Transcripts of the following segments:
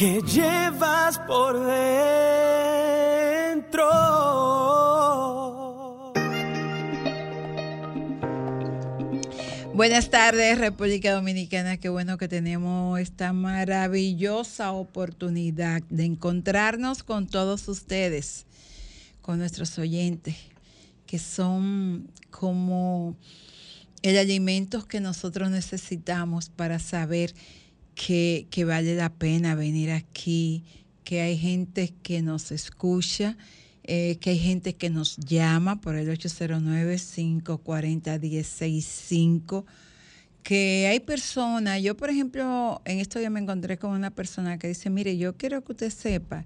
que llevas por dentro. Buenas tardes, República Dominicana. Qué bueno que tenemos esta maravillosa oportunidad de encontrarnos con todos ustedes, con nuestros oyentes, que son como el alimento que nosotros necesitamos para saber que, que vale la pena venir aquí, que hay gente que nos escucha, eh, que hay gente que nos llama por el 809-540-165, que hay personas, yo por ejemplo, en estos días me encontré con una persona que dice, mire, yo quiero que usted sepa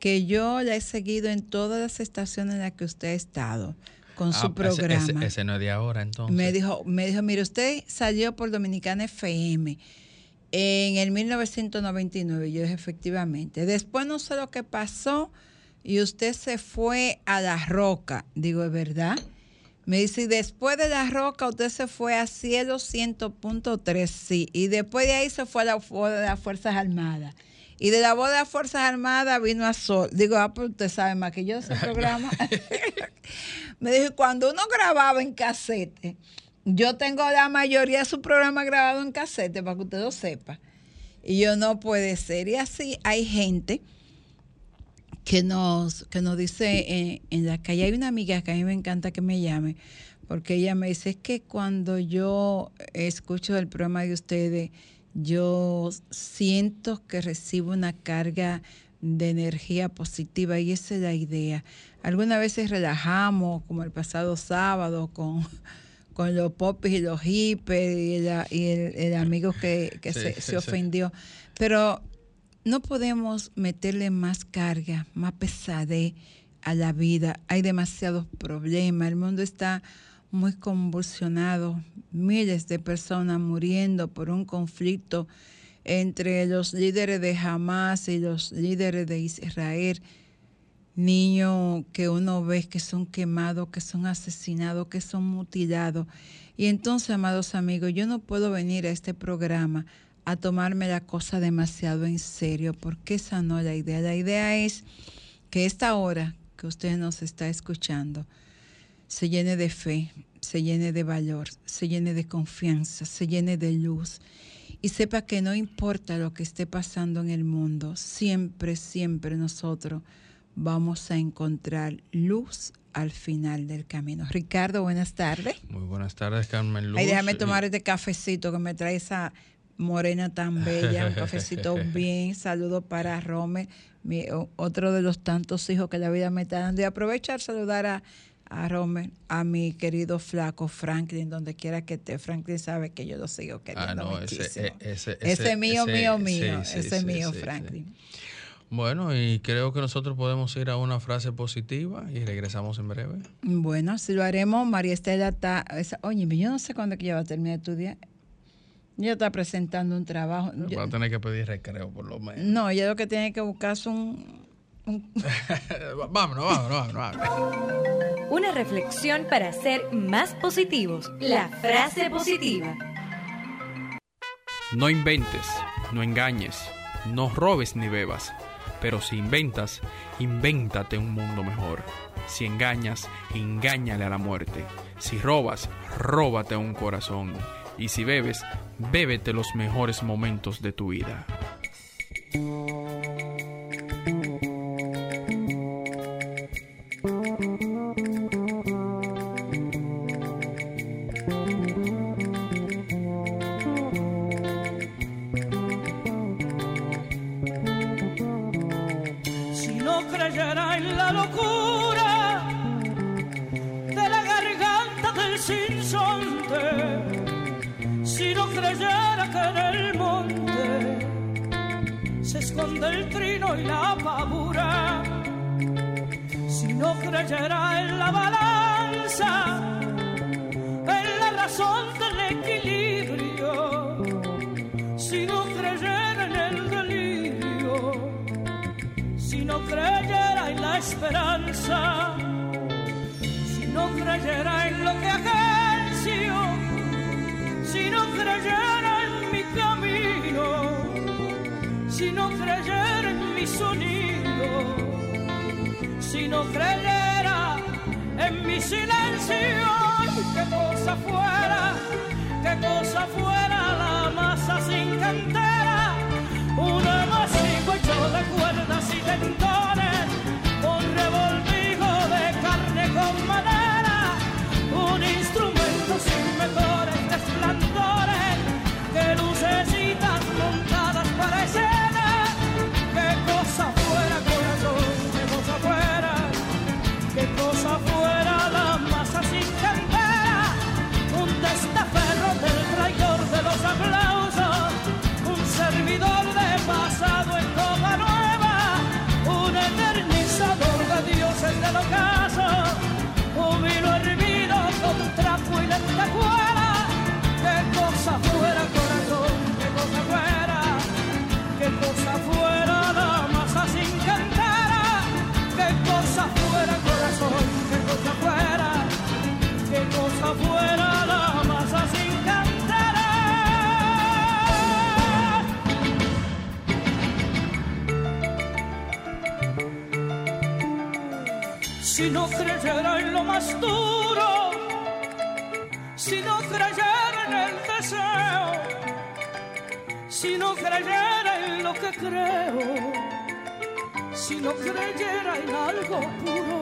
que yo la he seguido en todas las estaciones en las que usted ha estado con su Ah, ese- programa. Ese, ese no es de ahora, entonces. Me dijo, me dijo, mire, usted salió por Dominicana FM en el 1999. Yo dije, efectivamente. Después no sé lo que pasó y usted se fue a La Roca. Digo, ¿es verdad? Me dice, y después de La Roca usted se fue a Cielo 100.3, sí. Y después de ahí se fue a la boda de las Fuerzas Armadas. Y de la boda de las Fuerzas Armadas vino a Sol. Digo, ah, pues usted sabe más que yo de ese programa. Me dijo, cuando uno grababa en casete, yo tengo la mayoría de su programa grabado en casete, para que usted lo sepa. Y yo no puede ser. Y así hay gente que nos, que nos dice eh, en la calle, hay una amiga que a mí me encanta que me llame, porque ella me dice, es que cuando yo escucho el programa de ustedes, yo siento que recibo una carga de energía positiva y esa es la idea. Algunas veces relajamos, como el pasado sábado, con, con los popis y los hippies y, el, y el- el amigo que, que Sí, se, sí, se sí. ofendió. Pero no podemos meterle más carga, más pesadez a la vida. Hay demasiados problemas. El mundo está muy convulsionado. Miles de personas muriendo por un conflicto entre los líderes de Hamas y los líderes de Israel. Niños que uno ve que son quemados, que son asesinados, que son mutilados. Y entonces, amados amigos, yo no puedo venir a este programa a tomarme la cosa demasiado en serio, porque esa no es la idea. La idea es que esta hora que usted nos está escuchando se llene de fe, se llene de valor, se llene de confianza, se llene de luz y sepa que no importa lo que esté pasando en el mundo, siempre, siempre nosotros vamos a encontrar luz al final del camino. Ricardo, buenas tardes. Muy buenas tardes, Carmen Luz. Ay, déjame tomar este cafecito que me trae esa morena tan bella, un cafecito bien. Saludo para Romer, mi- otro de los tantos hijos que la vida me está dando. Y aprovechar saludar a, a Romer, a mi querido flaco Franklin, donde quiera que esté. Franklin sabe que yo lo sigo queriendo Ah, no, ese, muchísimo. ese, ese, mío, ese- mío, mío. sí, ese sí, mío. Franklin. Bueno, y creo que nosotros podemos ir a una frase positiva y regresamos en breve. Bueno, si lo haremos, María Estela está. esa- oye, yo no sé cuándo es que ella va a terminar de estudiar. Ella está presentando un trabajo. Yo- Va a tener que pedir recreo, por lo menos. no, ella lo que tiene que buscar es un. un- vámonos, vámonos, vámonos. vámonos. Una reflexión para ser más positivos. La frase positiva. No inventes, no engañes, no robes ni bebas. Pero si inventas, invéntate un mundo mejor. Si engañas, engáñale a la muerte. Si robas, róbate un corazón. Y si bebes, bébete los mejores momentos de tu vida. Esconde el trino y la pavura. Si no creyera en la balanza, en la razón del equilibrio, si no creyera en el delirio, si no creyera en la esperanza, si no creyera en lo que agencio, si no creyera si no creyera en mi silencio, qué cosa fuera, qué cosa fuera la masa sin cantera, Si no creyera en lo más duro, si no creyera en el deseo, si no creyera en lo que creo, si no creyera en algo puro,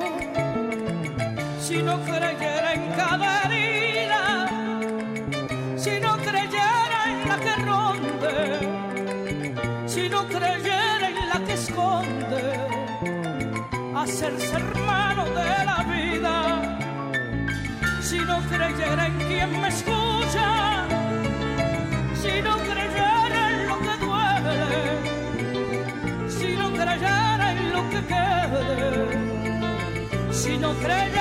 si no creyera en cada herida, si no creyera en la que ronde, si no creyera hacerse hermano de la vida, si no creyera en quien me escucha, si no creyera en lo que duele, si no creyera en lo que quede, si no creyera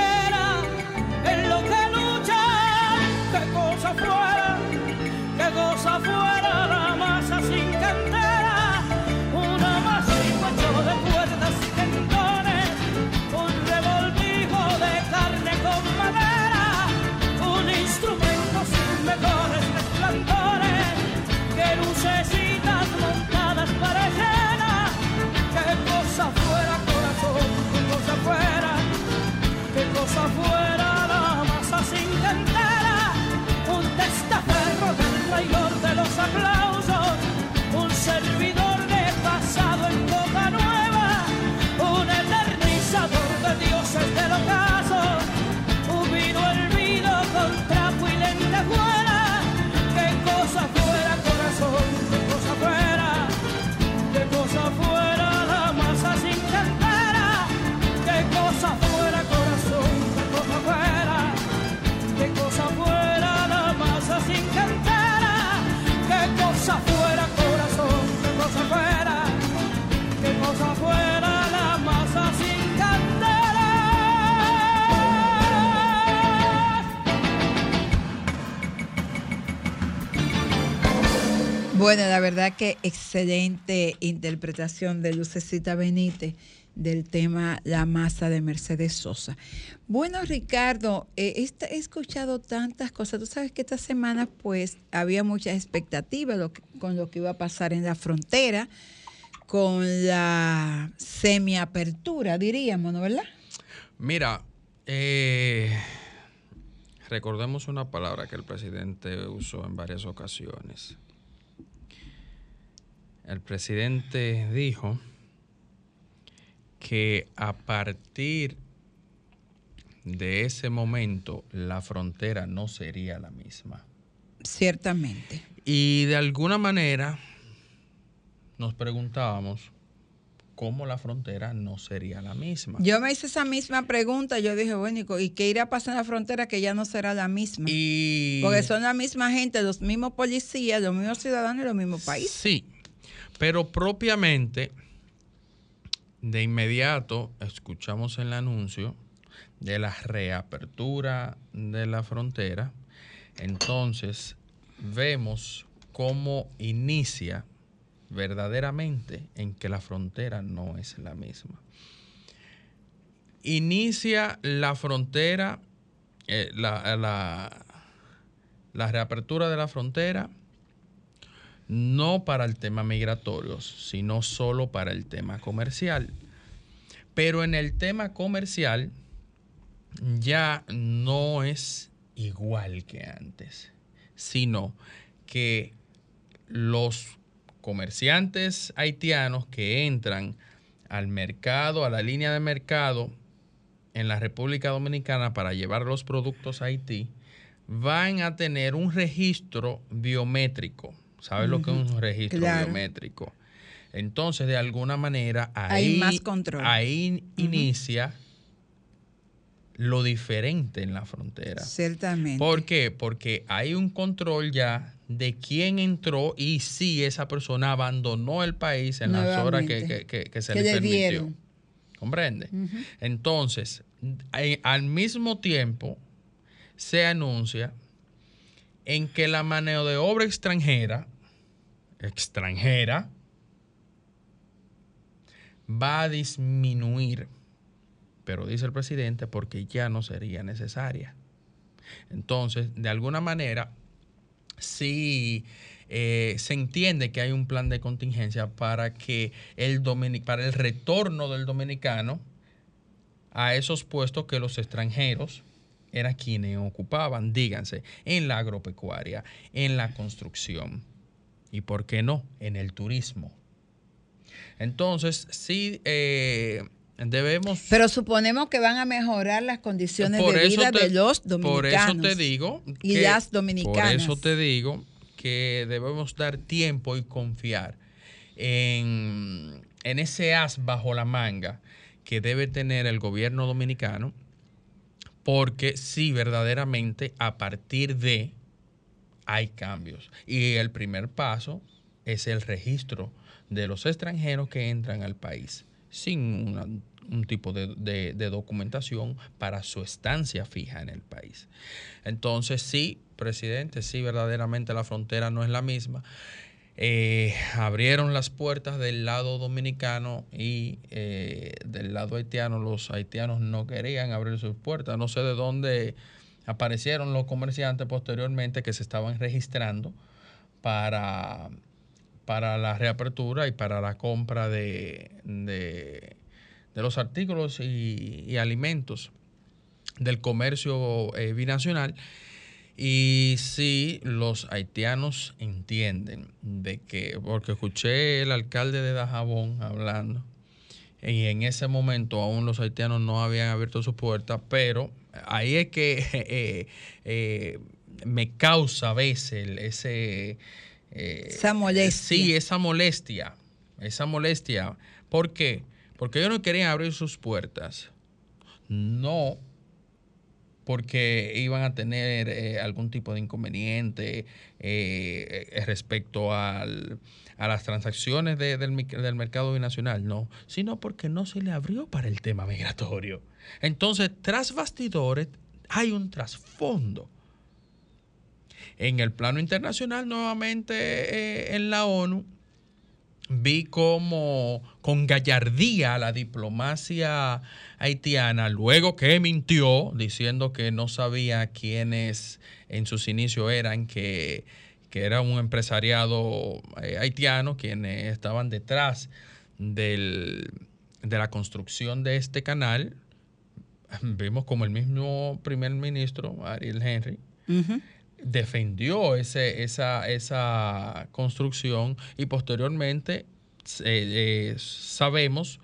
qué cosa fuera la masa sin cantera, un testaferro del traidor de los aplausos, Bueno, la verdad que excelente interpretación de Lucecita Benítez del tema La masa de Mercedes Sosa. Bueno, Ricardo, eh, he escuchado tantas cosas. Tú sabes que esta semana pues había muchas expectativas con lo que iba a pasar en la frontera, con la semiapertura, diríamos, ¿no verdad? Mira, eh, recordemos una palabra que el presidente usó en varias ocasiones. El presidente dijo que a partir de ese momento la frontera no sería la misma. Ciertamente. Y de alguna manera nos preguntábamos cómo la frontera no sería la misma. Yo me hice esa misma pregunta, yo dije, bueno, ¿y co- ¿y qué irá a pasar en la frontera que ya no será la misma? Y Porque son la misma gente, los mismos policías, los mismos ciudadanos y los mismos países. Sí. Pero propiamente, de inmediato, escuchamos el anuncio de la reapertura de la frontera. Entonces, vemos cómo inicia verdaderamente en que la frontera no es la misma. Inicia la frontera, eh, la, la- la reapertura de la frontera, no para el tema migratorio, sino solo para el tema comercial. Pero en el tema comercial ya no es igual que antes, sino que los comerciantes haitianos que entran al mercado, a la línea de mercado en la República Dominicana para llevar los productos a Haití, van a tener un registro biométrico. ¿Sabes lo que es un registro Claro. biométrico? Entonces, de alguna manera, Hay ahí, más control. ahí inicia lo diferente en la frontera. Ciertamente. ¿Por qué? Porque hay un control ya de quién entró y si esa persona abandonó el país en las horas que, que- que- que se le le permitió. dieron. ¿Comprende? Entonces, eh, al mismo tiempo, se anuncia en que la mano de obra extranjera, extranjera, va a disminuir, pero dice el presidente, porque ya no sería necesaria. Entonces, de alguna manera, sí eh, se entiende que hay un plan de contingencia para que el domini- para el retorno del dominicano a esos puestos que los extranjeros eran quienes ocupaban, díganse, en la agropecuaria, en la construcción y, ¿por qué no?, en el turismo. Entonces, sí eh, debemos... Pero suponemos que van a mejorar las condiciones de vida te- de los dominicanos. Por eso te digo. Y las dominicanas. Por eso te digo que debemos dar tiempo y confiar en, en ese as bajo la manga que debe tener el gobierno dominicano, porque sí, verdaderamente, a partir de hay cambios. Y el primer paso es el registro de los extranjeros que entran al país sin un tipo de documentación para su estancia fija en el país. Entonces, sí, presidente, sí, verdaderamente la frontera no es la misma. Eh, abrieron las puertas del lado dominicano y eh, del lado haitiano los haitianos no querían abrir sus puertas. No sé de dónde aparecieron los comerciantes posteriormente que se estaban registrando para, para la reapertura y para la compra de, de- los artículos y, alimentos del comercio eh, binacional. Y sí, los haitianos entienden de que, porque escuché el alcalde de Dajabón hablando, y en ese momento aún los haitianos no habían abierto sus puertas, pero ahí es que eh, eh, me causa a veces ese... eh, Esa molestia. Sí, esa molestia, esa molestia. ¿Por qué? Porque ellos no querían abrir sus puertas. No porque iban a tener algún tipo de inconveniente respecto al- a las transacciones de- del, del mercado binacional, no, sino porque no se le abrió para el tema migratorio. Entonces, tras bastidores, hay un trasfondo. En el plano internacional, nuevamente eh, en la ONU, vi como con gallardía la diplomacia haitiana, luego que mintió diciendo que no sabía quiénes en sus inicios eran, que, que era un empresariado eh, haitiano quienes estaban detrás del- de la construcción de este canal. Vimos como el mismo primer ministro, Ariel Henry, defendió ese, esa, esa construcción y posteriormente eh, eh, sabemos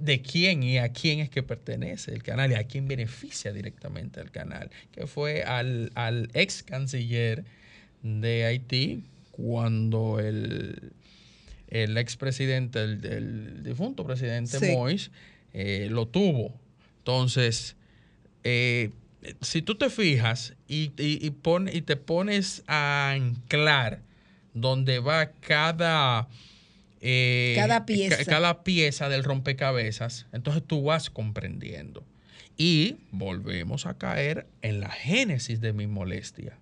de quién y a quién es que pertenece el canal y a quién beneficia directamente el canal, que fue al, al ex canciller de Haití cuando el, el expresidente, el, el difunto presidente Sí. Moïse, eh, lo tuvo. Entonces, eh, si tú te fijas y, y- y pon- y te pones a anclar donde va cada, eh, Cada pieza. ca- cada pieza del rompecabezas, entonces tú vas comprendiendo. Y volvemos a caer en la génesis de mi molestia.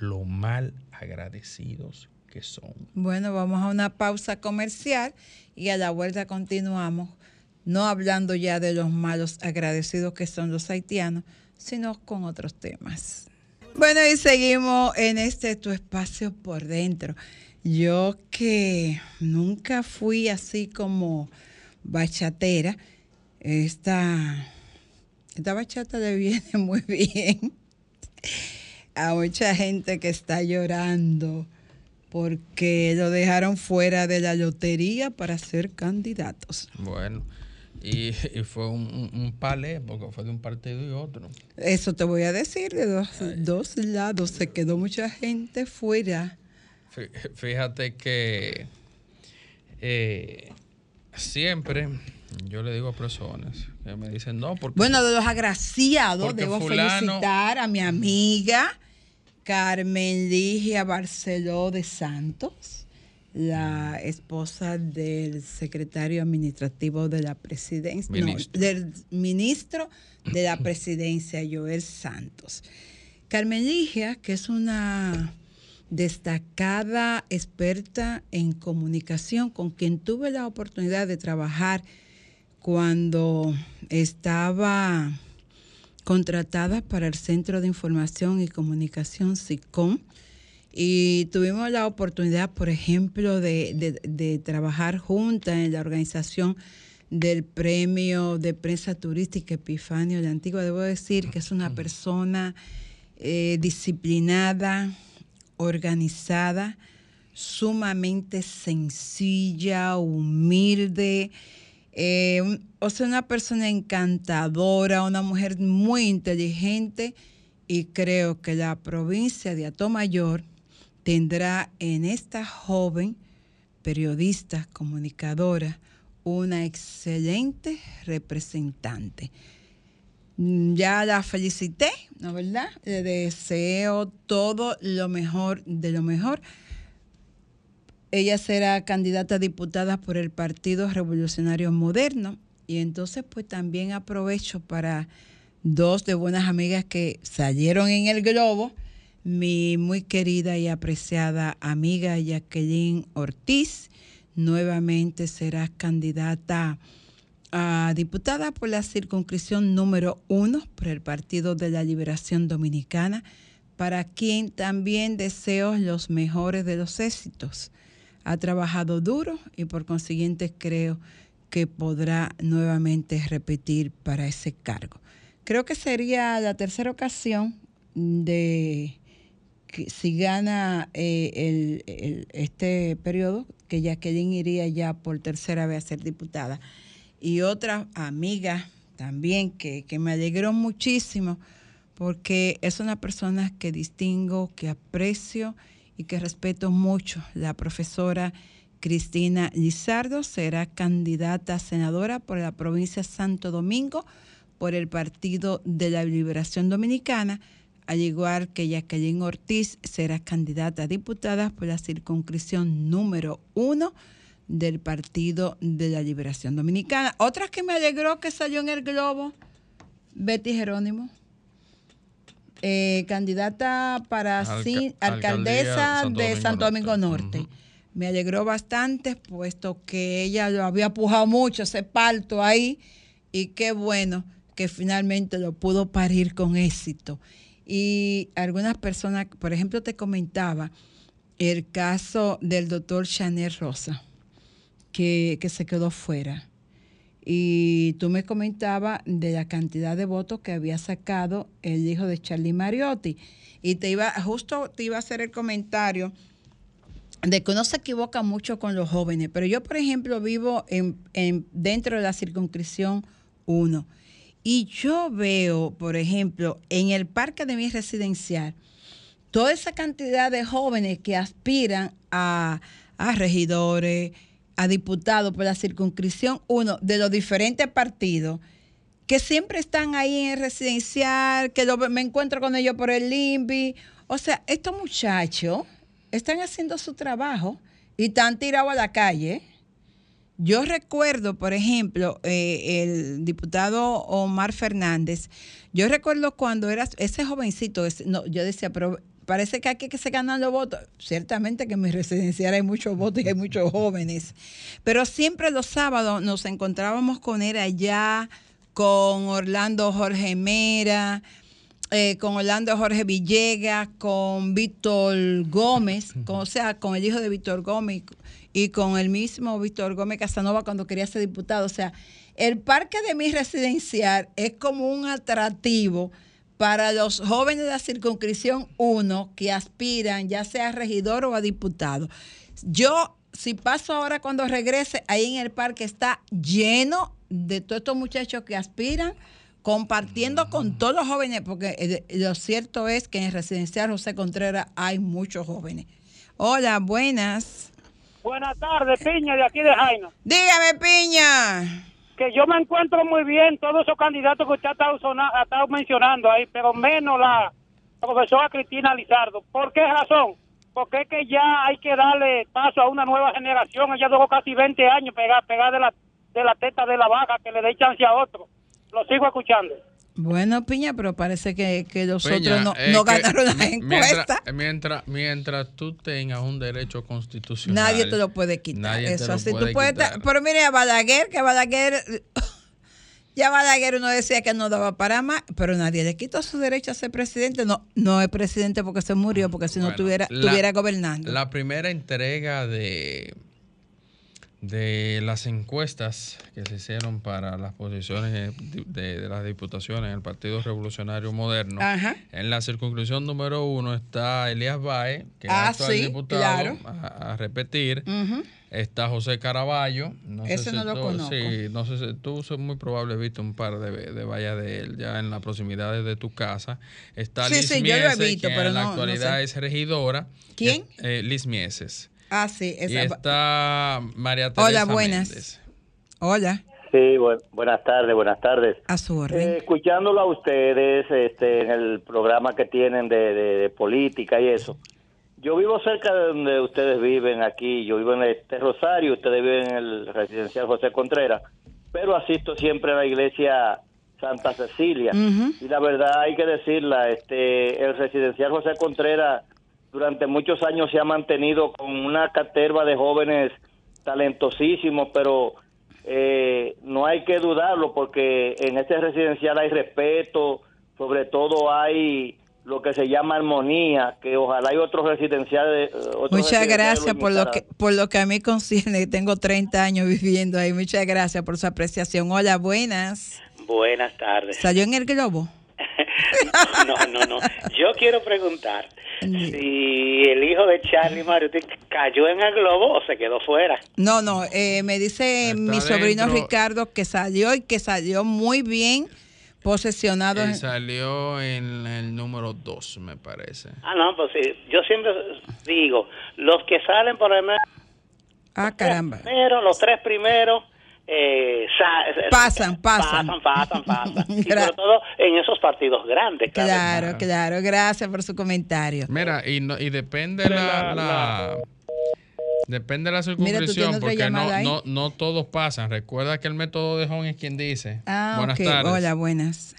Lo mal agradecidos que son. Bueno, vamos a una pausa comercial y a la vuelta continuamos, no hablando ya de los malos agradecidos que son los haitianos, sino con otros temas. Bueno, y seguimos en este tu espacio por dentro. Yo que nunca fui así como bachatera, esta, esta bachata le viene muy bien a mucha gente que está llorando porque lo dejaron fuera de la lotería para ser candidatos. Bueno, y, y fue un, un, palé, porque fue de un partido y otro. Eso te voy a decir, de dos, dos lados se quedó mucha gente fuera. Fí- Fíjate que eh, siempre yo le digo a personas que me dicen, no, porque... Bueno, de los agraciados, debo fulano- felicitar a mi amiga Carmen Ligia Barceló de Santos, la esposa del secretario administrativo de la presidencia, no, del ministro de la presidencia, Joel Santos. Carmen Ligia, que es una destacada experta en comunicación, con quien tuve la oportunidad de trabajar cuando estaba contratada para el Centro de Información y Comunicación SICOM y tuvimos la oportunidad, por ejemplo, de, de- de trabajar juntas en la organización del premio de prensa turística Epifanio de Antigua. Debo decir que es una persona eh, disciplinada, organizada, sumamente sencilla, humilde, eh, o sea, una persona encantadora, una mujer muy inteligente y creo que la provincia de Atomayor tendrá en esta joven periodista, comunicadora, una excelente representante. Mm, Ya la felicité, ¿no verdad? Le deseo todo lo mejor de lo mejor. Ella será candidata a diputada por el Partido Revolucionario Moderno y entonces pues también aprovecho para dos de buenas amigas que salieron en el globo, mi muy querida y apreciada amiga Jacqueline Ortiz, nuevamente será candidata a diputada por la circunscripción número uno por el Partido de la Liberación Dominicana, para quien también deseo los mejores de los éxitos. Ha trabajado duro y por consiguiente creo que podrá nuevamente repetir para ese cargo. Creo que sería la tercera ocasión de que si gana eh, este periodo, que Jacqueline iría ya por tercera vez a ser diputada. Y otra amiga también que, que me alegró muchísimo porque es una persona que distingo, que aprecio y que respeto mucho. La profesora Cristina Lizardo será candidata a senadora por la provincia de Santo Domingo por el Partido de la Liberación Dominicana, al igual que Jacqueline Ortiz será candidata a diputada por la circunscripción número uno del Partido de la Liberación Dominicana. Otra que me alegró que salió en el globo, Betty Jerónimo. Eh, candidata para Alca- sí- alcaldesa Santo de Santo Domingo Norte. Norte. Me alegró bastante, puesto que ella lo había pujado mucho, ese parto ahí, y qué bueno que finalmente lo pudo parir con éxito. Y algunas personas, por ejemplo, te comentaba el caso del doctor Chanel Rosa, que, que se quedó fuera. Y tú me comentabas de la cantidad de votos que había sacado el hijo de Charlie Mariotti. Y te iba, justo te iba a hacer el comentario de que uno se equivoca mucho con los jóvenes, pero yo, por ejemplo, vivo en, en- dentro de la circunscripción 1 y yo veo, por ejemplo, en el parque de mi residencial, toda esa cantidad de jóvenes que aspiran a, a regidores, a diputados por la circunscripción 1 de los diferentes partidos, que siempre están ahí en el residencial, que me encuentro con ellos por el LIMBI. O sea, estos muchachos están haciendo su trabajo, y están tirados a la calle. Yo recuerdo, por ejemplo, eh, el diputado Omar Fernández, yo recuerdo cuando era ese jovencito, no, yo decía, pero parece que aquí que se ganan los votos. Ciertamente que en mi residencial hay muchos votos y hay muchos jóvenes, pero siempre los sábados nos encontrábamos con él allá, con Orlando Jorge Mera, eh, con Orlando Jorge Villegas, con Víctor Gómez, con- o sea, con el hijo de Víctor Gómez y con el mismo Víctor Gómez Casanova cuando quería ser diputado. O sea, el parque de mi residencial es como un atractivo para los jóvenes de la circunscripción 1 que aspiran ya sea a regidor o a diputado. Yo, si paso ahora cuando regrese, ahí en el parque está lleno de todos estos muchachos que aspiran compartiendo con todos los jóvenes, porque eh, lo cierto es que en el residencial José Contreras hay muchos jóvenes. Hola, buenas. Buenas tardes, Piña, de aquí de Jaina. Dígame, Piña. Que yo me encuentro muy bien todos esos candidatos que usted ha estado, sona- mencionando ahí, pero menos la profesora Cristina Lizardo. ¿Por qué razón? Porque es que ya hay que darle paso a una nueva generación. Ella duró casi 20 años pegada pegada de la, de la teta de la vaca, que le dé chance a otro. Lo sigo escuchando. Bueno, Piña, pero parece que, que los otros no, no ganaron la encuesta. Mientras, mientras, mientras tú tengas un derecho constitucional. Nadie te lo puede quitar. nadie te Eso lo así. puede Tú puedes quitar. ta- pero mire a Balaguer, que Balaguer, ya Balaguer uno decía que no daba para más, pero nadie le quitó su derecho a ser presidente. No, no es presidente porque se murió, porque si no Bueno, estuviera, la- estuviera gobernando. La primera entrega de, de las encuestas que se hicieron para las posiciones de, de- de las diputaciones en el Partido Revolucionario Moderno. Ajá. En la circunscripción número uno está Elías Bae, que es Ah, actual sí, diputado, claro. a, a repetir. Está José Caraballo. No sé Ese si no lo tú- conozco. Sí, no sé si tú muy probable visto un par de, de vallas de él ya en las proximidades de tu casa. Está Sí, Liz sí, yo lo he Mieses, visto, pero en la no actualidad sé. es regidora. ¿Quién? Eh, Liz Mieses. Ah, sí. Y esa- está María Teresa Hola, buenas. Méndez. Hola, Sí, bu- buenas tardes, buenas tardes. a su orden. Eh, escuchándolo a ustedes este, en el programa que tienen de, de- de política y eso. Yo vivo cerca de donde ustedes viven aquí, yo vivo en este Rosario, ustedes viven en el residencial José Contreras, pero asisto siempre a la iglesia Santa Cecilia. Y la verdad hay que decirla, este, el residencial José Contreras durante muchos años se ha mantenido con una caterva de jóvenes talentosísimos, pero eh, no hay que dudarlo porque en este residencial hay respeto, sobre todo hay lo que se llama armonía, que ojalá hay otros residenciales. eh, otros Muchas residenciales gracias por lo que por lo que a mí concierne. Tengo 30 años viviendo ahí. Muchas gracias por su apreciación. Hola, buenas. Buenas tardes. ¿Salió en el globo? No, no, no. Yo quiero preguntar si el hijo de Charlie Mariotti cayó en el globo o se quedó fuera. No, no. eh, me dice mi sobrino dentro. Ricardo que salió y que salió muy bien posesionado. Él en- salió en el número 2, me parece. Ah, no, pues sí. Yo siempre digo, los que salen por el medio, Ah, caramba. primero, los tres primeros, eh, sa- Pasan, pasan. Pasan, pasan, pasan. y sobre todo en esos partidos grandes. Claro, claro. Gracias por su comentario. Mira, y, no, y depende la, la- depende de la circunscripción, porque no, no, no todos pasan. Recuerda que el método de Home es quien dice. Ah, Buenas tardes. Hola, buenas.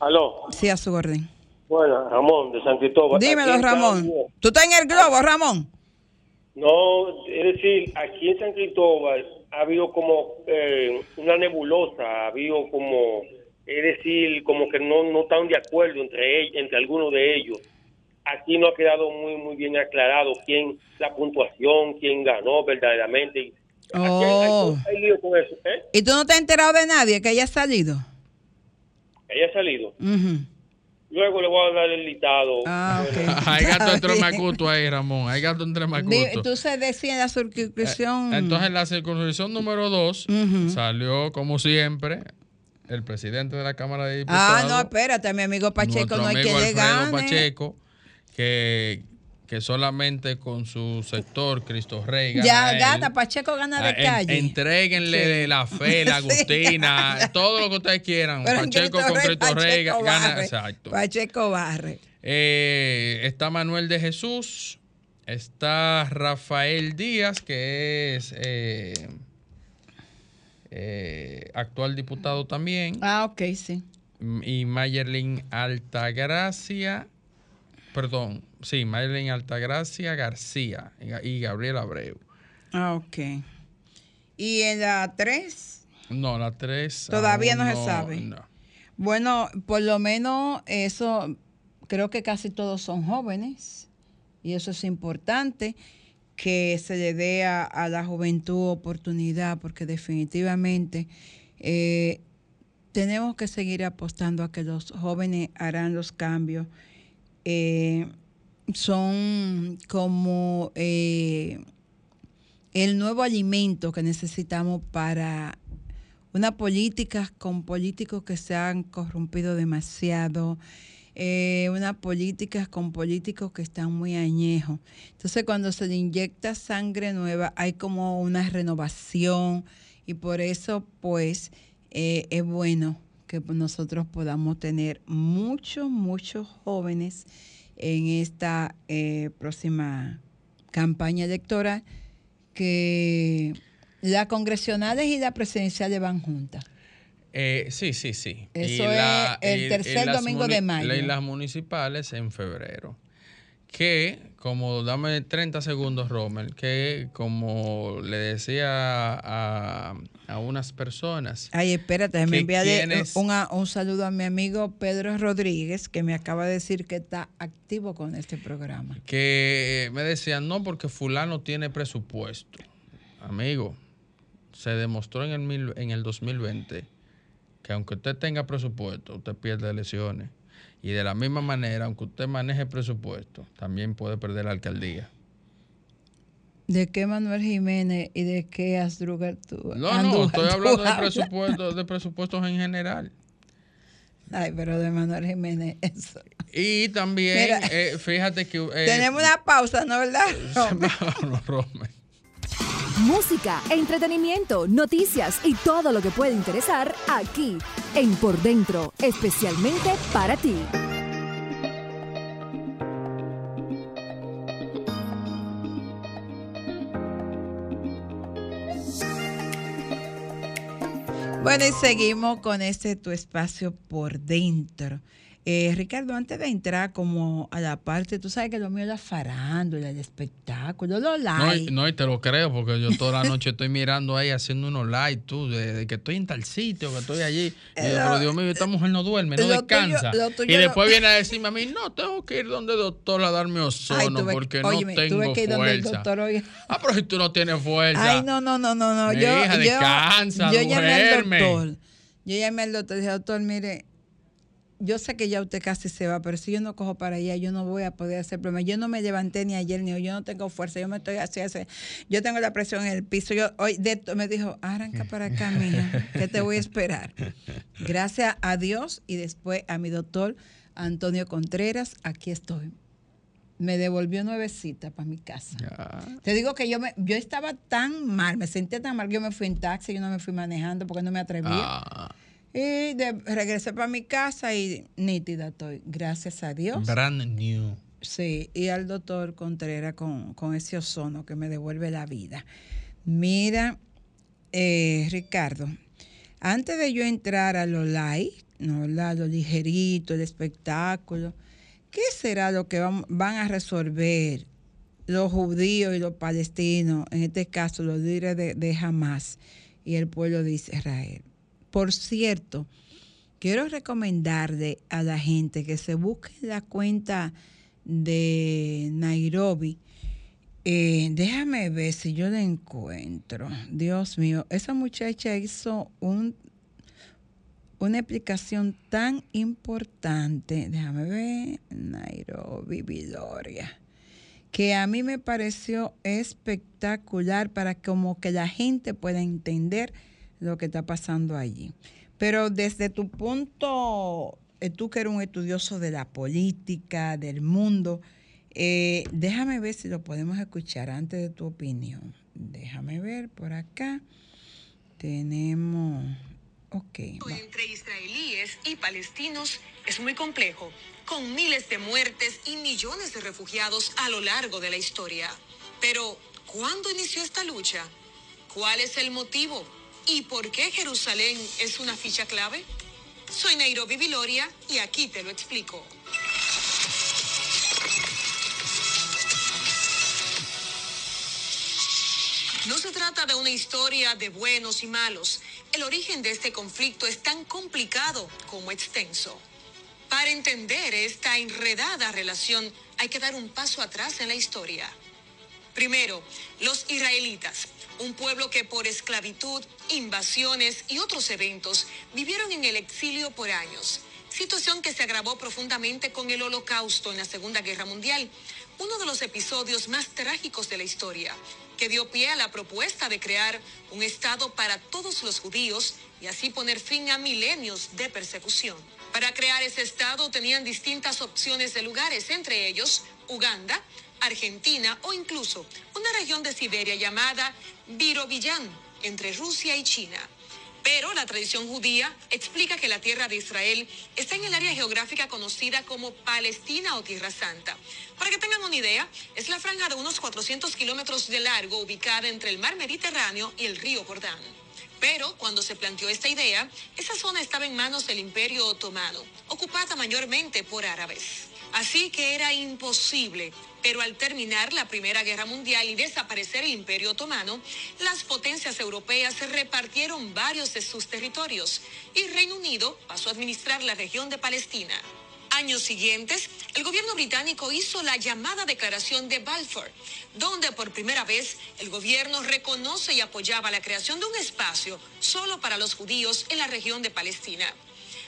Aló. Sí, a su orden. Bueno, Ramón, de San Cristóbal. Dímelo, Ramón. ¿Tú estás en el globo, Ramón? No, es decir, aquí en San Cristóbal ha habido como eh, una nebulosa, ha habido como, es decir, como que no, no están de acuerdo entre ellos, entre algunos de ellos. Aquí no ha quedado muy muy bien aclarado quién, la puntuación, quién ganó verdaderamente. Hay- Oh. hay, hay lío con eso, ¿eh? ¿Y tú no te has enterado de nadie que haya salido? Ella ha salido. Ujú. Luego le voy a dar el listado. Ah, ok. Hay gato entre macuto ahí, Ramón. Hay gato entre macuto. Tú se decía en la circunscripción. Entonces, en la circunscripción número 2 Ujú. salió, como siempre, el presidente de la Cámara de Diputados. Ah, no, espérate, mi amigo Pacheco no hay amigo le Alfredo gane. Pacheco, que, que solamente con su sector, Cristo Rey, gana Ya él. gana, Pacheco gana de Ah, en- calle. entréguenle Sí. la fe, la Sí. Agustina, todo lo que ustedes quieran. Pero Pacheco Cristo con Rey, Cristo Rey Pacheco gana. barre. Exacto. Pacheco barre. Eh, está Manuel de Jesús, Está Rafael Díaz, que es eh, eh, actual diputado también. Ah, ok, sí. Y Mayerlin Altagracia, perdón, sí, Mayerlin Altagracia García y Gabriel Abreu. Ah, ok. ¿Y en la 3? No, la 3. Todavía no, se sabe. Bueno, por lo menos eso, creo que casi todos son jóvenes y eso es importante que se le dé a, la juventud oportunidad porque definitivamente eh, tenemos que seguir apostando a que los jóvenes harán los cambios. Eh, son como eh, el nuevo alimento que necesitamos para una política con políticos que se han corrompido demasiado, eh, una política con políticos que están muy añejos. Entonces cuando se le inyecta sangre nueva hay como una renovación y por eso pues eh, es bueno que nosotros podamos tener muchos, muchos jóvenes en esta eh, próxima campaña electoral que las congresionales y las presidenciales van juntas. Eh, sí, sí, sí. Eso es el tercer domingo de mayo. Y las municipales en febrero. Que, como, dame 30 segundos, Rommel, que como le decía a, unas personas. Ay, espérate, me envíale un, un saludo a mi amigo Pedro Rodríguez, que me acaba de decir que está activo con este programa. Que me decían, no, porque Fulano tiene presupuesto. Amigo, se demostró en el, mil, en el 2020 que aunque usted tenga presupuesto, usted pierde elecciones. Y de la misma manera, aunque usted maneje presupuesto, también puede perder la alcaldía. ¿De qué Manuel Jiménez y de qué Asdrúgar tú? No, no, estoy hablando de presupuestos, de presupuestos en general. Ay, pero de Manuel Jiménez, eso. Y también, eh, fíjate que... Eh, tenemos una pausa, ¿no verdad? no, Música, entretenimiento, noticias y todo lo que puede interesar aquí en Por Dentro, especialmente para ti. Bueno, y seguimos con este tu espacio por dentro. Eh, Ricardo, antes de entrar como a la parte, tú sabes que lo mío es la farándula, el espectáculo, los likes. No, y te lo creo, porque yo toda la noche estoy mirando ahí haciendo unos likes, tú, de, que estoy en tal sitio, que estoy allí. Y pero Dios mío, esta mujer no duerme, no descansa. y después viene a decirme a mí, no, tengo que ir donde el doctor a darme ozono, porque no tengo fuerza. Ah, pero si tú no tienes fuerza. Ay, no, no, no, no, no. yo, hija, descansa, yo, yo llamé al doctor. Yo llamé al doctor y dije, doctor, mire, yo sé que ya usted casi se va, pero si yo no cojo para allá, yo no voy a poder hacer problema. Yo no me levanté ni ayer ni hoy, yo no tengo fuerza, yo me estoy así, yo tengo la presión en el piso. Yo hoy de, me dijo, arranca para acá, mija, que te voy a esperar. Gracias a Dios y después a mi doctor Antonio Contreras, aquí estoy. Me devolvió nuevecita para mi casa. Te digo que yo me, yo estaba tan mal, me sentía tan mal que yo me fui en taxi, yo no me fui manejando porque no me atrevía. Ah. Y de, regresé para mi casa y nítida estoy, gracias a Dios. Brand new. Sí, y al doctor Contreras con, ese ozono que me devuelve la vida. Mira, eh, Ricardo, antes de yo entrar a lo light, ¿no? lo ligerito, el espectáculo, ¿qué será lo que van, van a resolver los judíos y los palestinos, en este caso los líderes de, de Hamas y el pueblo de Israel? Por cierto, quiero recomendarle a la gente que se busque la cuenta de Nairobi. Eh, déjame ver si yo la encuentro. Dios mío, esa muchacha hizo un, una explicación tan importante. Déjame ver, Nairobi, Vidoria que a mí me pareció espectacular para como que la gente pueda entender lo que está pasando allí. Pero desde tu punto, eh, tú que eres un estudioso de la política, del mundo, eh, déjame ver si lo podemos escuchar antes de tu opinión. Déjame ver por acá. Tenemos... Ok. Entre israelíes y palestinos es muy complejo, con miles de muertes y millones de refugiados a lo largo de la historia. Pero, ¿cuándo inició esta lucha? ¿Cuál es el motivo? ¿Y por qué Jerusalén es una ficha clave? Soy Nairobi Viloria y aquí te lo explico. No se trata de una historia de buenos y malos. El origen de este conflicto es tan complicado como extenso. Para entender esta enredada relación hay que dar un paso atrás en la historia. Primero, los israelitas, un pueblo que por esclavitud, invasiones y otros eventos vivieron en el exilio por años, situación que se agravó profundamente con el holocausto en la Segunda Guerra Mundial, uno de los episodios más trágicos de la historia, que dio pie a la propuesta de crear un Estado para todos los judíos y así poner fin a milenios de persecución. Para crear ese Estado tenían distintas opciones de lugares, entre ellos Uganda, Argentina o incluso una región de Siberia llamada Virovillán, entre Rusia y China. Pero la tradición judía explica que la tierra de Israel está en el área geográfica conocida como Palestina o Tierra Santa. Para que tengan una idea, es la franja de unos 400 kilómetros de largo ubicada entre el mar Mediterráneo y el río Jordán. Pero cuando se planteó esta idea, esa zona estaba en manos del Imperio Otomano, ocupada mayormente por árabes. Así que era imposible. Pero al terminar la Primera Guerra Mundial y desaparecer el Imperio Otomano, las potencias europeas repartieron varios de sus territorios y Reino Unido pasó a administrar la región de Palestina. Años siguientes, el gobierno británico hizo la llamada Declaración de Balfour, donde por primera vez el gobierno reconoce y apoyaba la creación de un espacio solo para los judíos en la región de Palestina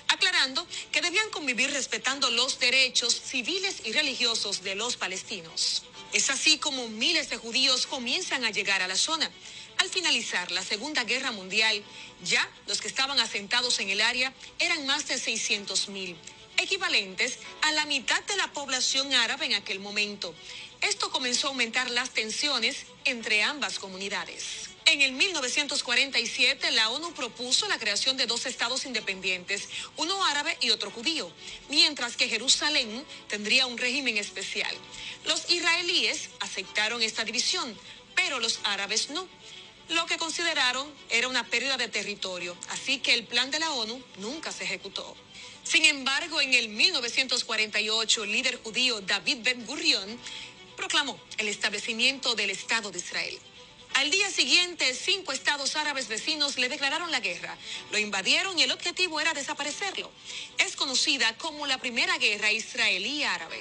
aclarando que debían convivir respetando los derechos civiles y religiosos de los palestinos. Es así como miles de judíos comienzan a llegar a la zona. Al finalizar la Segunda Guerra Mundial, ya los que estaban asentados en el área eran más de 600 mil, equivalentes a la mitad de la población árabe en aquel momento. Esto comenzó a aumentar las tensiones entre ambas comunidades. En el 1947, la ONU propuso la creación de dos estados independientes, uno árabe y otro judío, mientras que Jerusalén tendría un régimen especial. Los israelíes aceptaron esta división, pero los árabes no. Lo que consideraron era una pérdida de territorio, así que el plan de la ONU nunca se ejecutó. Sin embargo, en el 1948, el líder judío David Ben Gurion proclamó el establecimiento del Estado de Israel. Al día siguiente, cinco estados árabes vecinos le declararon la guerra, lo invadieron y el objetivo era desaparecerlo. Es conocida como la Primera Guerra Israelí-Árabe.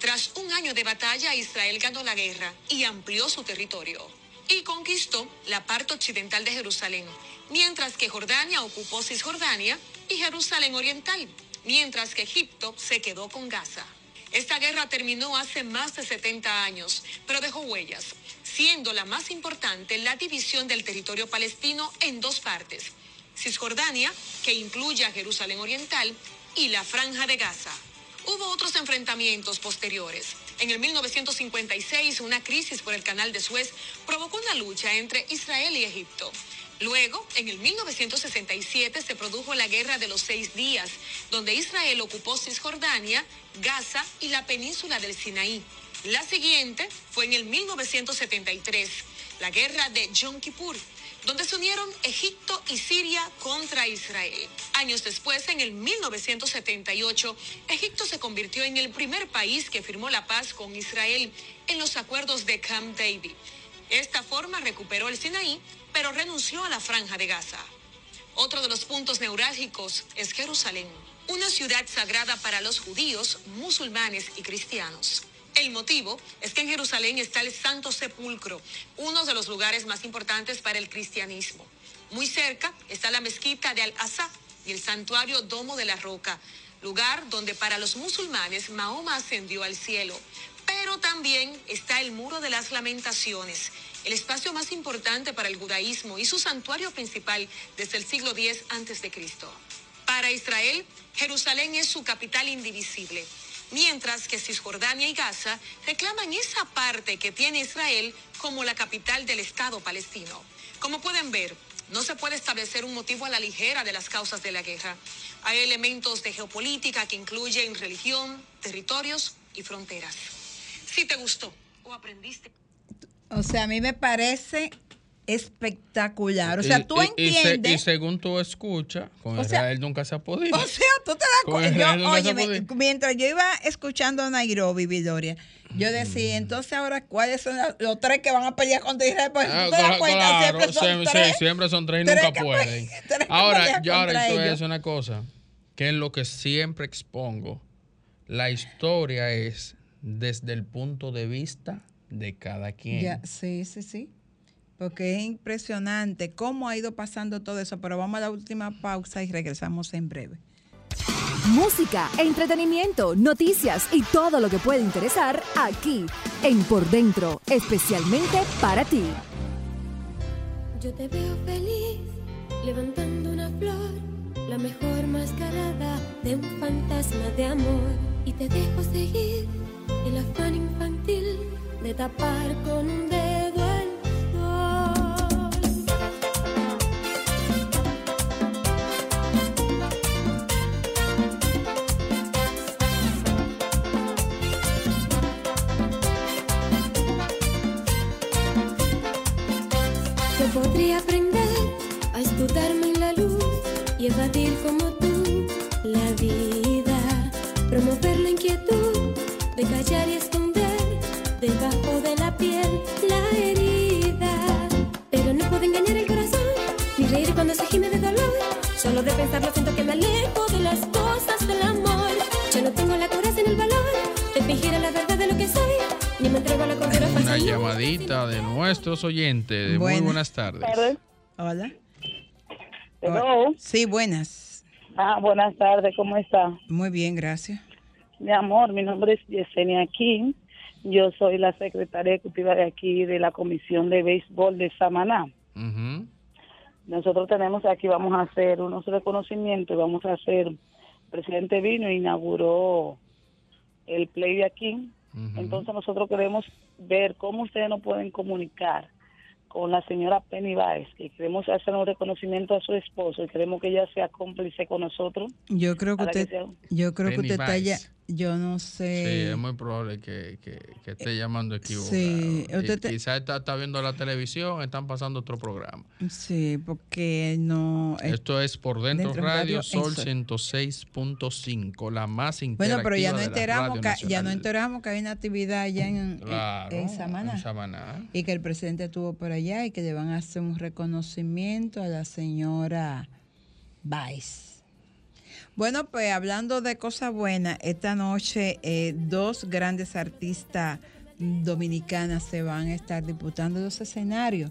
Tras un año de batalla, Israel ganó la guerra y amplió su territorio. Y conquistó la parte occidental de Jerusalén, mientras que Jordania ocupó Cisjordania y Jerusalén Oriental, mientras que Egipto se quedó con Gaza. Esta guerra terminó hace más de 70 años, pero dejó huellas siendo la más importante la división del territorio palestino en dos partes, Cisjordania, que incluye a Jerusalén Oriental, y la Franja de Gaza. Hubo otros enfrentamientos posteriores. En el 1956, una crisis por el canal de Suez provocó una lucha entre Israel y Egipto. Luego, en el 1967, se produjo la Guerra de los Seis Días, donde Israel ocupó Cisjordania, Gaza y la península del Sinaí. La siguiente fue en el 1973, la guerra de Yom Kippur, donde se unieron Egipto y Siria contra Israel. Años después, en el 1978, Egipto se convirtió en el primer país que firmó la paz con Israel en los acuerdos de Camp David. Esta forma recuperó el Sinaí, pero renunció a la franja de Gaza. Otro de los puntos neurálgicos es Jerusalén, una ciudad sagrada para los judíos, musulmanes y cristianos. El motivo es que en Jerusalén está el Santo Sepulcro, uno de los lugares más importantes para el cristianismo. Muy cerca está la mezquita de Al-Aqsa y el santuario Domo de la Roca, lugar donde para los musulmanes Mahoma ascendió al cielo. Pero también está el Muro de las Lamentaciones, el espacio más importante para el judaísmo y su santuario principal desde el siglo X a.C. Para Israel, Jerusalén es su capital indivisible mientras que Cisjordania y Gaza reclaman esa parte que tiene Israel como la capital del Estado palestino. Como pueden ver, No se puede establecer un motivo a la ligera de las causas de la guerra. Hay elementos de geopolítica que incluyen religión, territorios y fronteras. Si te gustó o aprendiste. O sea, a mí me parece espectacular. O sea, tú y- y se- entiendes. Y, según tú escuchas, con O sea- Israel nunca se ha podido. O sea, tú te das cuenta. Yo, podido. mientras yo iba escuchando a Nairobi, Vidoria, yo decía, entonces ahora, ¿cuáles son los- tres que van a pelear contra Israel? Pues Ah, tú te das cuenta, claro, siempre son tres. sí, siempre son tres y tres nunca pueden. tres Ahora, yo ahora te voy una cosa, que es lo que siempre expongo. La historia es desde el punto de vista de cada quien. Ya, sí, sí, sí. Porque es impresionante cómo ha ido pasando todo eso. Pero vamos a la última pausa y regresamos en breve. Música, entretenimiento, noticias y todo lo que puede interesar aquí en Por Dentro, especialmente para ti. Yo te veo feliz levantando una flor, la mejor mascarada de un fantasma de amor. Y te dejo seguir el afán infantil de tapar con un nuestros oyentes. Muy Buenas. tardes. Hola. Hello. Sí, buenas. Ah, buenas tardes, ¿cómo está? Muy bien, gracias. Mi amor, mi nombre es Yesenia King. Yo soy la secretaria ejecutiva de aquí de la Comisión de Béisbol de Samaná. Nosotros tenemos aquí, vamos a hacer unos reconocimientos, vamos a hacer, el presidente vino e inauguró el play de aquí. Entonces nosotros queremos ver cómo ustedes nos pueden comunicar con la señora Penny Baez, que queremos hacer un reconocimiento a su esposo y queremos que ella sea cómplice con nosotros. Yo creo que usted, sea- yo creo que usted está ya. Yo no Sí, sé. es muy probable que, que- que esté llamando equivocado. sí, usted te- Quizás está, está viendo la televisión, están pasando otro programa. Sí, porque no. eh, Esto es por dentro, Dentro Radio Radio Sol Sol. 106.5, la más interactiva Bueno, pero ya no enteramos que, ya no enteramos que hay una actividad allá en, en- Claro, en Samaná. en Samaná. Y que el presidente estuvo por allá y que le van a hacer un reconocimiento a la señora Vice. Bueno, pues hablando de cosas buenas, esta noche eh, dos grandes artistas dominicanas se van a estar disputando los escenarios.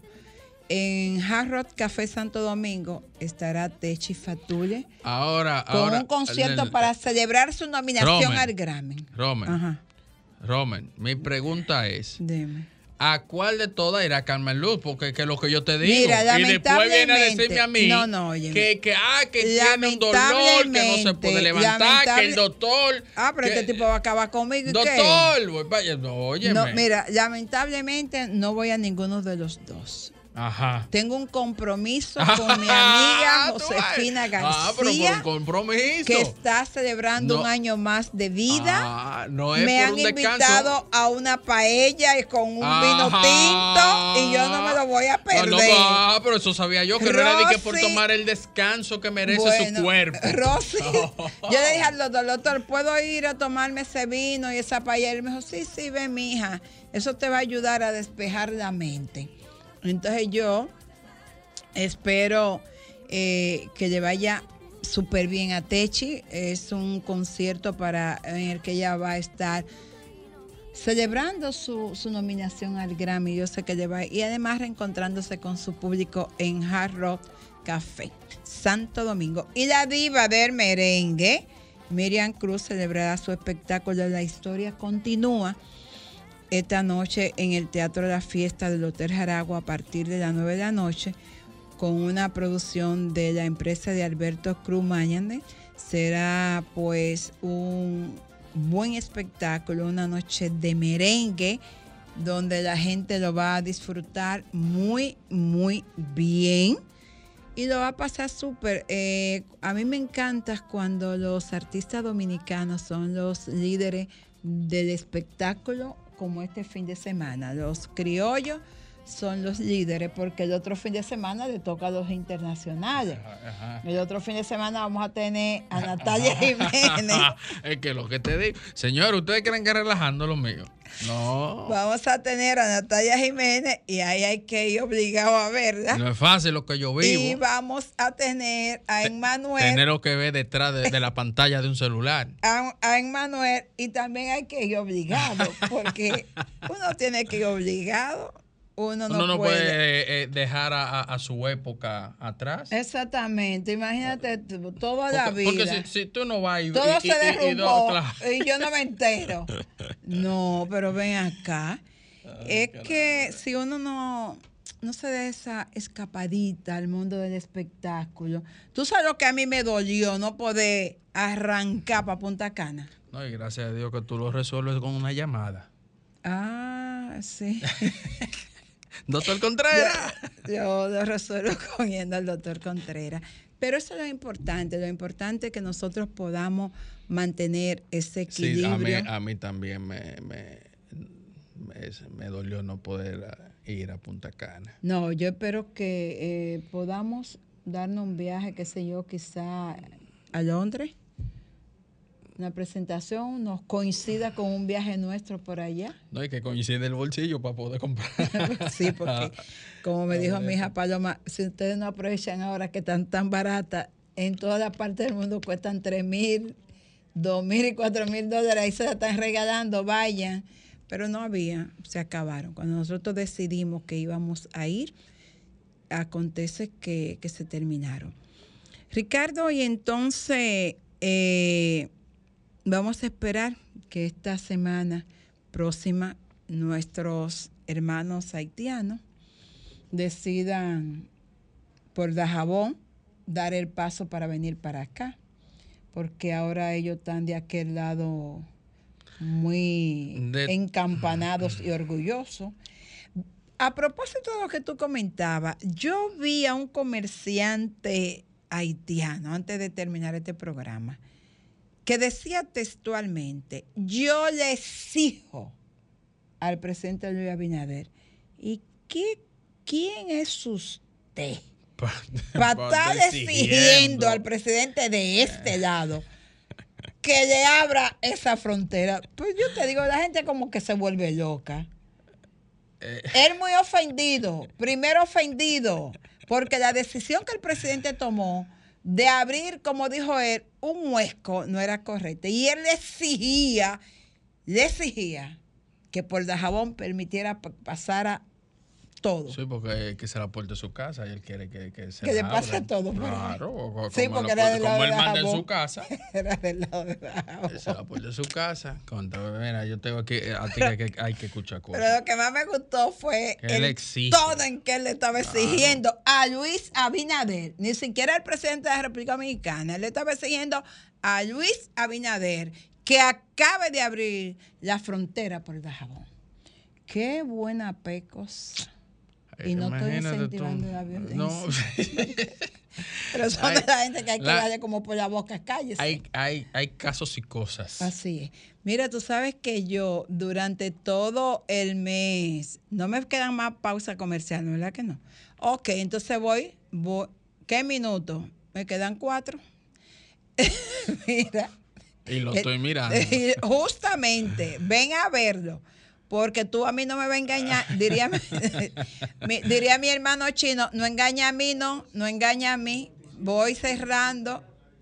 En Hard Rock Café Santo Domingo estará Techi Fatule Ahora, con ahora. un concierto el- para celebrar su nominación al Grammy. Romen, Ajá, Romen, mi pregunta es, dime. ¿A cuál de todas irá Carmen Luz? Porque que lo que yo te digo, Mira, y después viene a decirme a mí No, no, óyeme. que, que, ah, que tiene un dolor, que no se puede levantar, que el doctor... Ah, pero que- este tipo va a acabar conmigo. Doctor, voy allá. no, óyeme. No, mira, lamentablemente no voy a ninguno de los dos. Ajá. Tengo un compromiso con mi amiga Josefina Ah, pero por García, un compromiso. que está celebrando No. un año más de vida. Ah, no es me por han un descanso. invitado a una paella y con un vino tinto y yo no me lo voy a Ah, perder. no, ah, pero eso sabía yo, que no era que por Rosy. tomar el descanso que merece Bueno, su cuerpo. Rosy, yo le dije al doctor, doctor, ¿puedo ir a tomarme ese vino y esa paella? Y él me dijo, sí, sí, ve, mija, eso te va a ayudar a despejar la mente. Entonces yo espero eh, que le vaya súper bien a Techi. Es un concierto para en el que ella va a estar celebrando su, nominación al Grammy. Yo sé que le va y además reencontrándose con su público en Hard Rock Café, Santo Domingo. Y la diva del merengue, Miriam Cruz, celebrará su espectáculo La Historia Continúa esta noche en el Teatro de la Fiesta del Hotel Jaragua a partir de las 9 de la noche con una producción de la empresa de Alberto Cruz Mañane. Será pues un buen espectáculo, una noche de merengue donde la gente lo va a disfrutar muy, muy bien. Y lo va a pasar súper. Eh, a mí me encanta cuando los artistas dominicanos son los líderes del espectáculo como este fin de semana. Los criollos son los líderes porque el otro fin de semana le toca a los internacionales. El otro fin de semana vamos a tener a Natalia Jiménez. es que lo que te digo, señor, ustedes creen que relajando lo mío. No. Vamos a tener a Natalia Jiménez y ahí hay que ir obligado a verla. No es fácil lo que yo vivo. Y vamos a tener a Emmanuel. Tener lo que ve detrás de, la pantalla de un celular. A, a Emmanuel y también hay que ir obligado porque uno tiene que ir obligado uno no, puede, eh, eh, dejar a, su época atrás. Exactamente, imagínate toda la vida. Porque si, tú no vas y, todo se derrumbó y, yo no me entero. No, pero ven acá. es que si uno no, no se da esa escapadita al mundo del espectáculo, tú sabes lo que a mí me dolió, no poder arrancar para Punta Cana. No, y gracias a Dios que tú lo resuelves con una llamada. Ah, sí. Doctor Contreras. Yo, lo resuelvo cogiendo al doctor Contreras. Pero eso es lo importante, lo importante es que nosotros podamos mantener ese equilibrio. Sí, a, mí, también me, me, me, dolió no poder ir a Punta Cana. No, yo espero que eh, podamos darnos un viaje, qué sé yo, quizá a Londres una presentación nos coincida con un viaje nuestro por allá. No, hay que coincide el bolsillo para poder comprar. sí, porque como me dijo mi hija Paloma, si ustedes no aprovechan ahora que están tan baratas, en toda la parte del mundo cuestan 3 mil, 2 mil y 4 mil dólares, ahí se la están regalando, vayan. Pero no había, se acabaron. Cuando nosotros decidimos que íbamos a ir, acontece que, que se terminaron. Ricardo, y entonces... Eh, Vamos a esperar que esta semana próxima nuestros hermanos haitianos decidan por Dajabón dar el paso para venir para acá, porque ahora ellos están de aquel lado muy encampanados y orgullosos. A propósito de lo que tú comentabas, yo vi a un comerciante haitiano antes de terminar este programa que decía textualmente, yo le exijo al presidente Luis Abinader, ¿y qué, quién es usted? Para estar exigiendo al presidente de este lado que le abra esa frontera. Pues yo te digo, la gente como que se vuelve loca. Eh. Él muy ofendido, primero ofendido, porque la decisión que el presidente tomó de abrir, como dijo él, un huesco no era correcto. Y él le exigía, le exigía que por Dajabón permitiera pasar todo. Sí, porque que se la puerta de su casa y él quiere que, que se Que le pase todo. Claro. Sí, porque era del lado como él manda en su casa. era del lado de Dajabón. Se la puerta de su casa. Contra, mira, yo tengo aquí, a ti que, hay que escuchar cosas. Pero lo que más me gustó fue el todo en que él le estaba exigiendo a Luis Abinader, ni siquiera el presidente de la República Dominicana, él le estaba exigiendo a Luis Abinader que acabe de abrir la frontera por Dajabón. Qué buena pecosa. Y no estoy incentivando la violencia. No. Pero son de la gente que hay que darle como por la boca calle. Hay, hay, hay casos y cosas. Así es. Mira, tú sabes que yo durante todo el mes, no me quedan más pausas comerciales, ¿verdad que no? Ok, entonces voy, voy ¿qué minuto? Me quedan cuatro. Mira. Y lo estoy mirando. Justamente, ven a verlo porque tú a mí no me vas a engañar, diría mi, diría mi hermano chino, no engaña a mí, no, no engaña a mí, voy cerrando,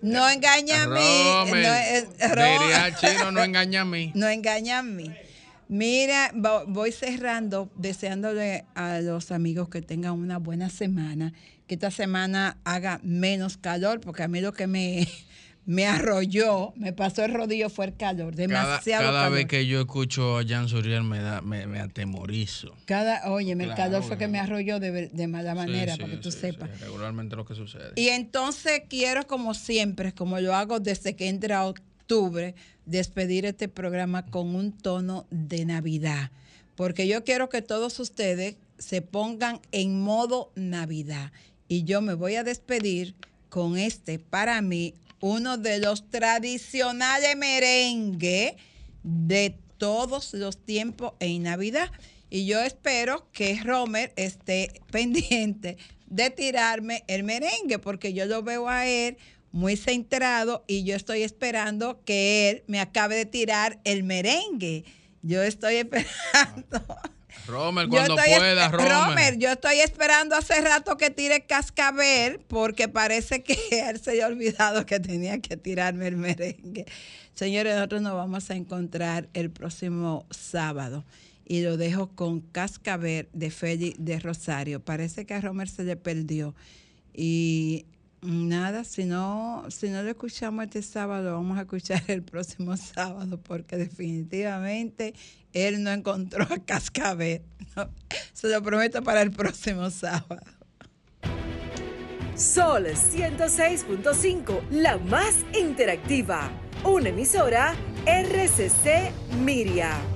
no engaña a mí, no, eh, diría chino, no engaña a mí, no engaña a mí. Mira, voy cerrando, deseándole a los amigos que tengan una buena semana, que esta semana haga menos calor, porque a mí lo que me me arrolló, me pasó el rodillo, fue el calor, demasiado cada, cada vez que yo escucho a Jan Suriel me, da, me, me atemorizo. Cada, oye, el calor fue que me arrolló de, de mala manera, para que tú sepas. regularmente lo que sucede. Y entonces quiero, como siempre, como lo hago desde que entra octubre, despedir este programa con un tono de Navidad. Porque yo quiero que todos ustedes se pongan en modo Navidad. Y yo me voy a despedir con este, para mí, uno de los tradicionales merengue de todos los tiempos en Navidad. Y yo espero que Romer esté pendiente de tirarme el merengue, porque yo lo veo a él muy centrado y yo estoy esperando que él me acabe de tirar el merengue. Yo estoy esperando. Romer, cuando pueda, Romer. Romer, yo estoy esperando hace rato que tire cascabel porque parece que él se había olvidado que tenía que tirarme el merengue. Señores, nosotros nos vamos a encontrar el próximo sábado y lo dejo con cascabel de Feli de Rosario. Parece que a Romer se le perdió y nada, si no, si no lo escuchamos este sábado, lo vamos a escuchar el próximo sábado porque definitivamente él no encontró a Cascabel. Se lo prometo para el próximo sábado. Sol 106.5, la más interactiva. Una emisora RCC Miria.